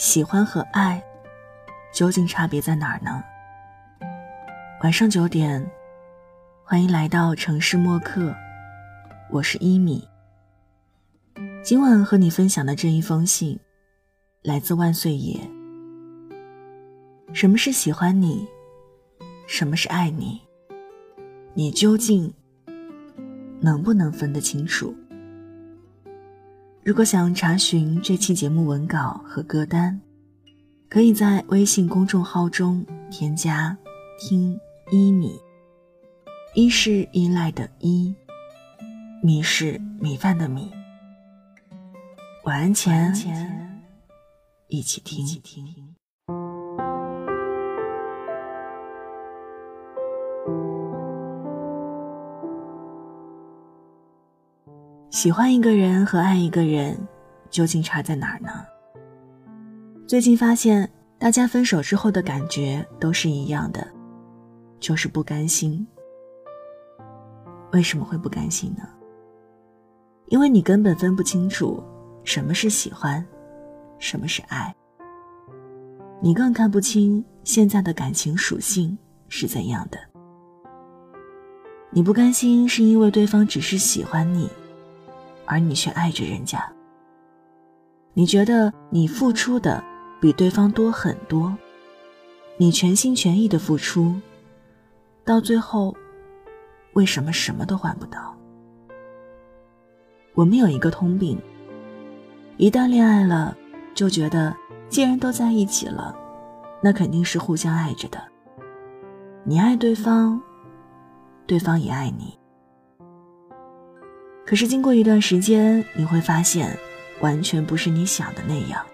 喜欢和爱究竟差别在哪儿呢？晚上九点，欢迎来到城市默客，我是一米。今晚和你分享的这一封信，来自万岁爷。什么是喜欢你？什么是爱你？你究竟能不能分得清楚？如果想查询这期节目文稿和歌单，可以在微信公众号中添加“听一米”，一是依赖的依，米是米饭的米。晚安前，一起听。喜欢一个人和爱一个人，究竟差在哪儿呢？最近发现，大家分手之后的感觉都是一样的，就是不甘心。为什么会不甘心呢？因为你根本分不清楚什么是喜欢，什么是爱。你更看不清现在的感情属性是怎样的。你不甘心，是因为对方只是喜欢你。而你却爱着人家，你觉得你付出的比对方多很多，你全心全意的付出，到最后，为什么什么都换不到？我们有一个通病，一旦恋爱了，就觉得既然都在一起了，那肯定是互相爱着的。你爱对方，对方也爱你。可是经过一段时间，你会发现，完全不是你想的那样。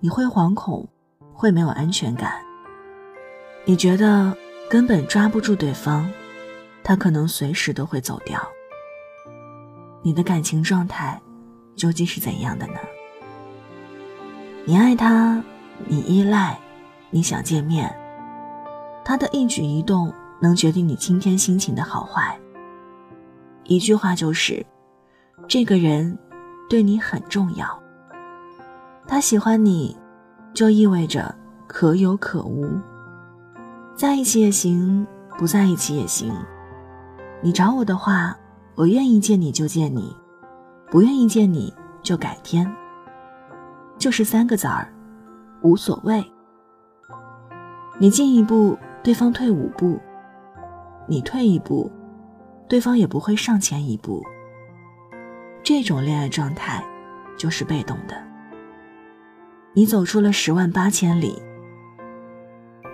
你会惶恐，会没有安全感。你觉得根本抓不住对方，他可能随时都会走掉。你的感情状态究竟是怎样的呢？你爱他，你依赖，你想见面，他的一举一动能决定你今天心情的好坏。一句话就是，这个人对你很重要。他喜欢你，就意味着可有可无。在一起也行，不在一起也行。你找我的话，我愿意见你就见你，不愿意见你就改天。就是三个字儿，无所谓。你进一步，对方退五步；你退一步。对方也不会上前一步。这种恋爱状态，就是被动的。你走出了十万八千里，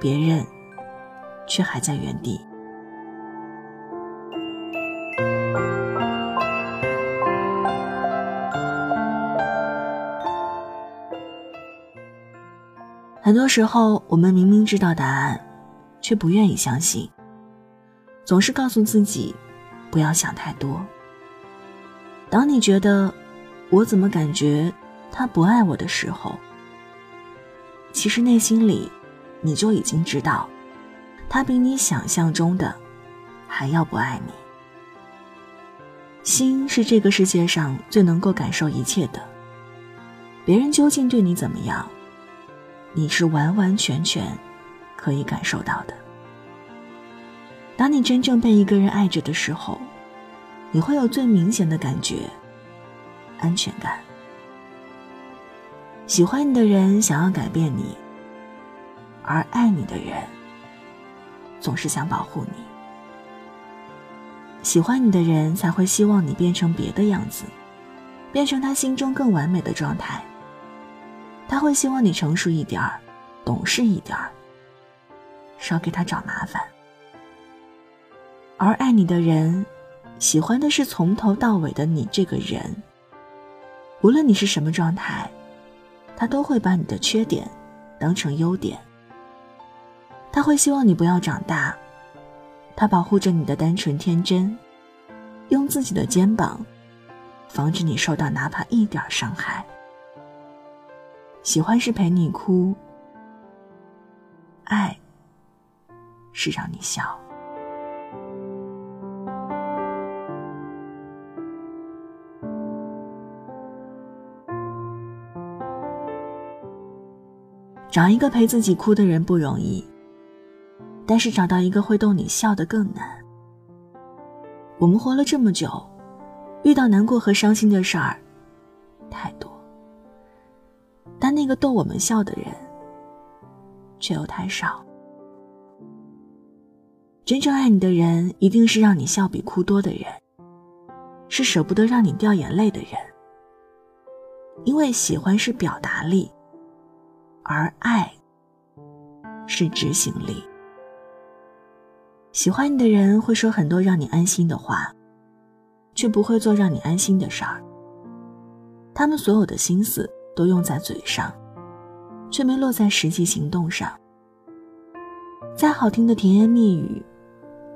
别人却还在原地。很多时候，我们明明知道答案，却不愿意相信，总是告诉自己。不要想太多。当你觉得我怎么感觉他不爱我的时候，其实内心里你就已经知道，他比你想象中的还要不爱你。心是这个世界上最能够感受一切的。别人究竟对你怎么样，你是完完全全可以感受到的。当你真正被一个人爱着的时候，你会有最明显的感觉——安全感。喜欢你的人想要改变你，而爱你的人总是想保护你。喜欢你的人才会希望你变成别的样子，变成他心中更完美的状态。他会希望你成熟一点儿，懂事一点儿，少给他找麻烦。而爱你的人，喜欢的是从头到尾的你这个人。无论你是什么状态，他都会把你的缺点当成优点。他会希望你不要长大，他保护着你的单纯天真，用自己的肩膀防止你受到哪怕一点伤害。喜欢是陪你哭，爱是让你笑。找一个陪自己哭的人不容易，但是找到一个会逗你笑的更难。我们活了这么久，遇到难过和伤心的事儿太多，但那个逗我们笑的人却又太少。真正爱你的人，一定是让你笑比哭多的人，是舍不得让你掉眼泪的人。因为喜欢是表达力，而爱是执行力。喜欢你的人会说很多让你安心的话，却不会做让你安心的事儿。他们所有的心思都用在嘴上，却没落在实际行动上。再好听的甜言蜜语。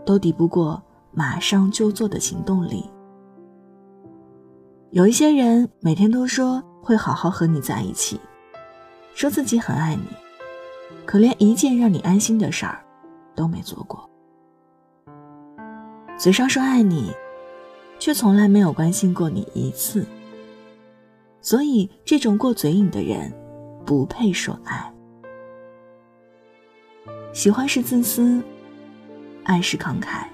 都抵不过马上就做的行动力。有一些人每天都说会好好和你在一起，说自己很爱你，可连一件让你安心的事儿都没做过。嘴上说爱你，却从来没有关心过你一次。所以，这种过嘴瘾的人，不配说爱。喜欢是自私。爱是慷慨，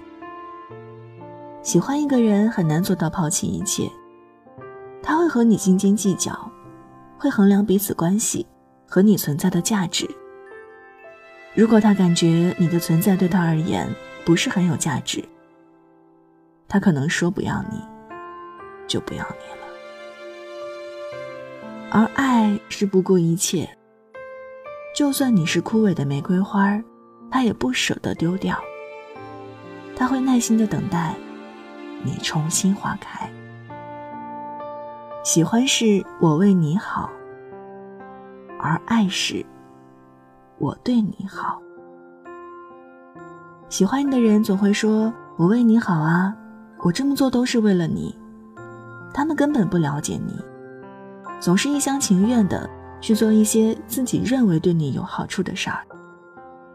喜欢一个人很难做到抛弃一切，他会和你斤斤计较，会衡量彼此关系和你存在的价值。如果他感觉你的存在对他而言不是很有价值，他可能说不要你，就不要你了。而爱是不顾一切，就算你是枯萎的玫瑰花，他也不舍得丢掉。他会耐心的等待，你重新花开。喜欢是我为你好，而爱是我对你好。喜欢你的人总会说：“我为你好啊，我这么做都是为了你。”他们根本不了解你，总是一厢情愿的去做一些自己认为对你有好处的事儿，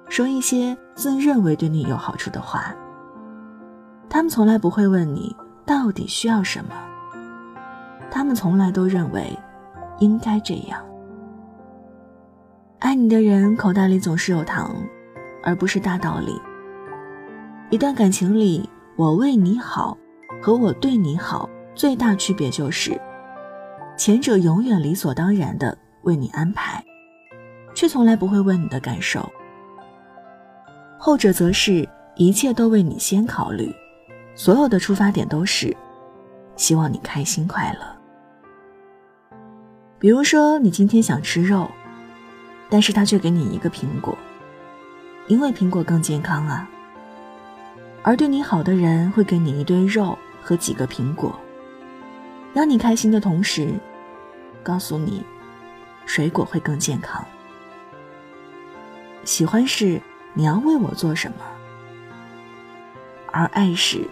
说一些自认为对你有好处的话。他们从来不会问你到底需要什么，他们从来都认为应该这样。爱你的人口袋里总是有糖，而不是大道理。一段感情里，我为你好和我对你好最大区别就是，前者永远理所当然的为你安排，却从来不会问你的感受；后者则是一切都为你先考虑。所有的出发点都是希望你开心快乐。比如说，你今天想吃肉，但是他却给你一个苹果，因为苹果更健康啊。而对你好的人会给你一堆肉和几个苹果，让你开心的同时，告诉你水果会更健康。喜欢是你要为我做什么，而爱是。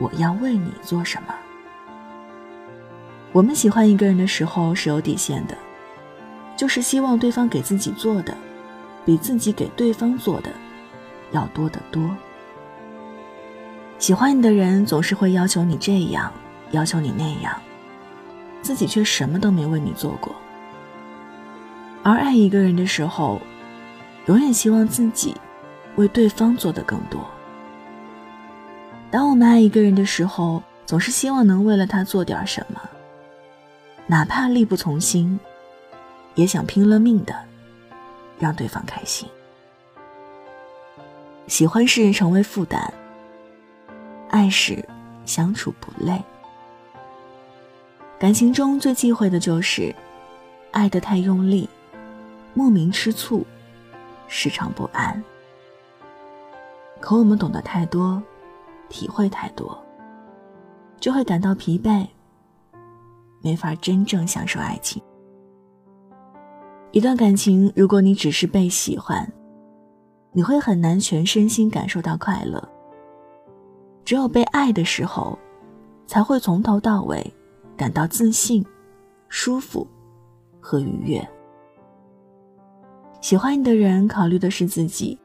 我要为你做什么？我们喜欢一个人的时候是有底线的，就是希望对方给自己做的，比自己给对方做的要多得多。喜欢你的人总是会要求你这样，要求你那样，自己却什么都没为你做过。而爱一个人的时候，永远希望自己为对方做的更多。当我们爱一个人的时候，总是希望能为了他做点什么，哪怕力不从心，也想拼了命的让对方开心。喜欢是成为负担，爱是相处不累。感情中最忌讳的就是爱得太用力，莫名吃醋，时常不安。可我们懂得太多。体会太多，就会感到疲惫，没法真正享受爱情。一段感情，如果你只是被喜欢，你会很难全身心感受到快乐。只有被爱的时候，才会从头到尾感到自信、舒服和愉悦。喜欢你的人考虑的是自己，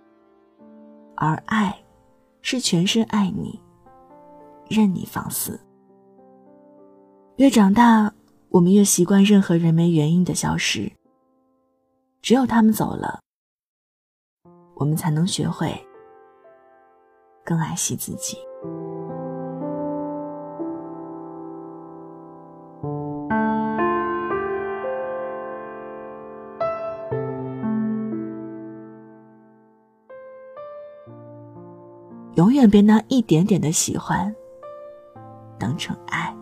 而爱。是全身爱你，任你放肆。越长大，我们越习惯任何人没原因的消失。只有他们走了，我们才能学会更爱惜自己。永远别拿一点点的喜欢当成爱，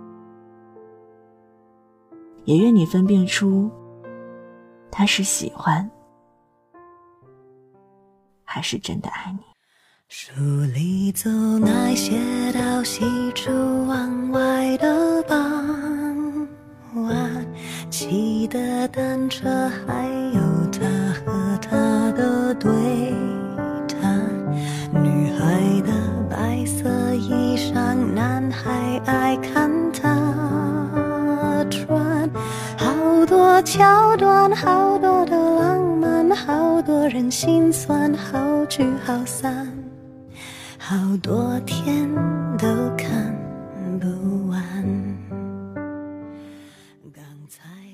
也愿你分辨出他是喜欢还是真的爱你。书里走那些到西出望外的傍晚，骑的单车，还有他和他的对谈，女孩的白色衣裳，男孩爱。桥段，好多的浪漫，好多人心酸，好聚好散，好多天都看不完。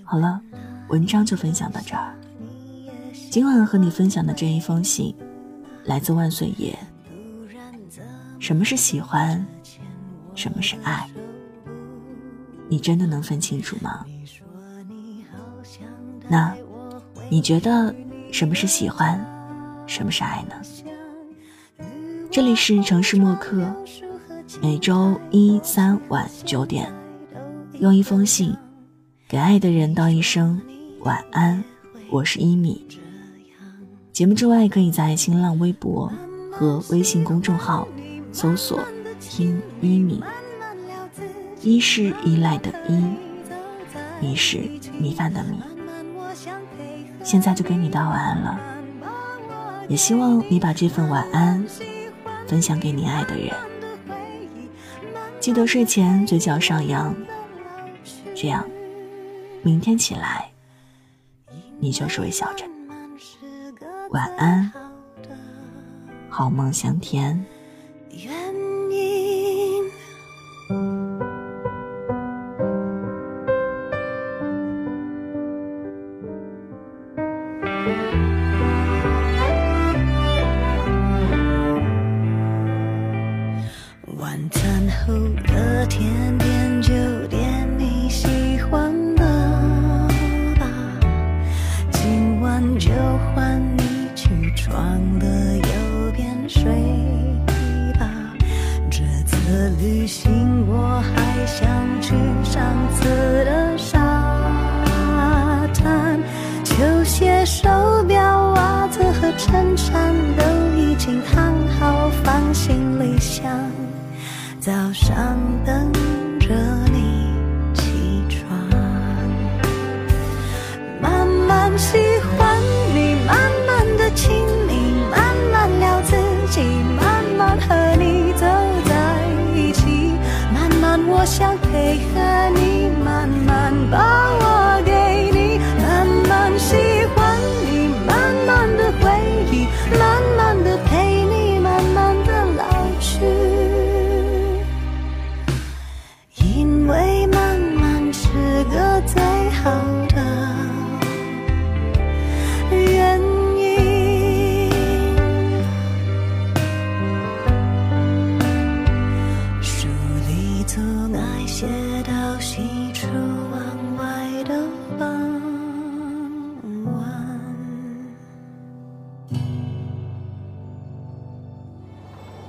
好了，文章就分享到这儿。今晚和你分享的这一封信，来自万岁爷。什么是喜欢？什么是爱？你真的能分清楚吗？那，你觉得什么是喜欢，什么是爱呢？这里是城市默客，每周一、三晚九点，用一封信给爱的人道一声晚安。我是一米。节目之外，可以在新浪微博和微信公众号搜索“听一米”。一是依赖的依，米是米饭的米。现在就给你道晚安了，也希望你把这份晚安分享给你爱的人。记得睡前嘴角上扬，这样明天起来你就是微笑着。晚安，好梦香甜。是上次我想配合你，慢慢把我给你，慢慢喜欢你，慢慢的回忆，慢慢的陪你，慢慢的老去。因为慢慢是个最好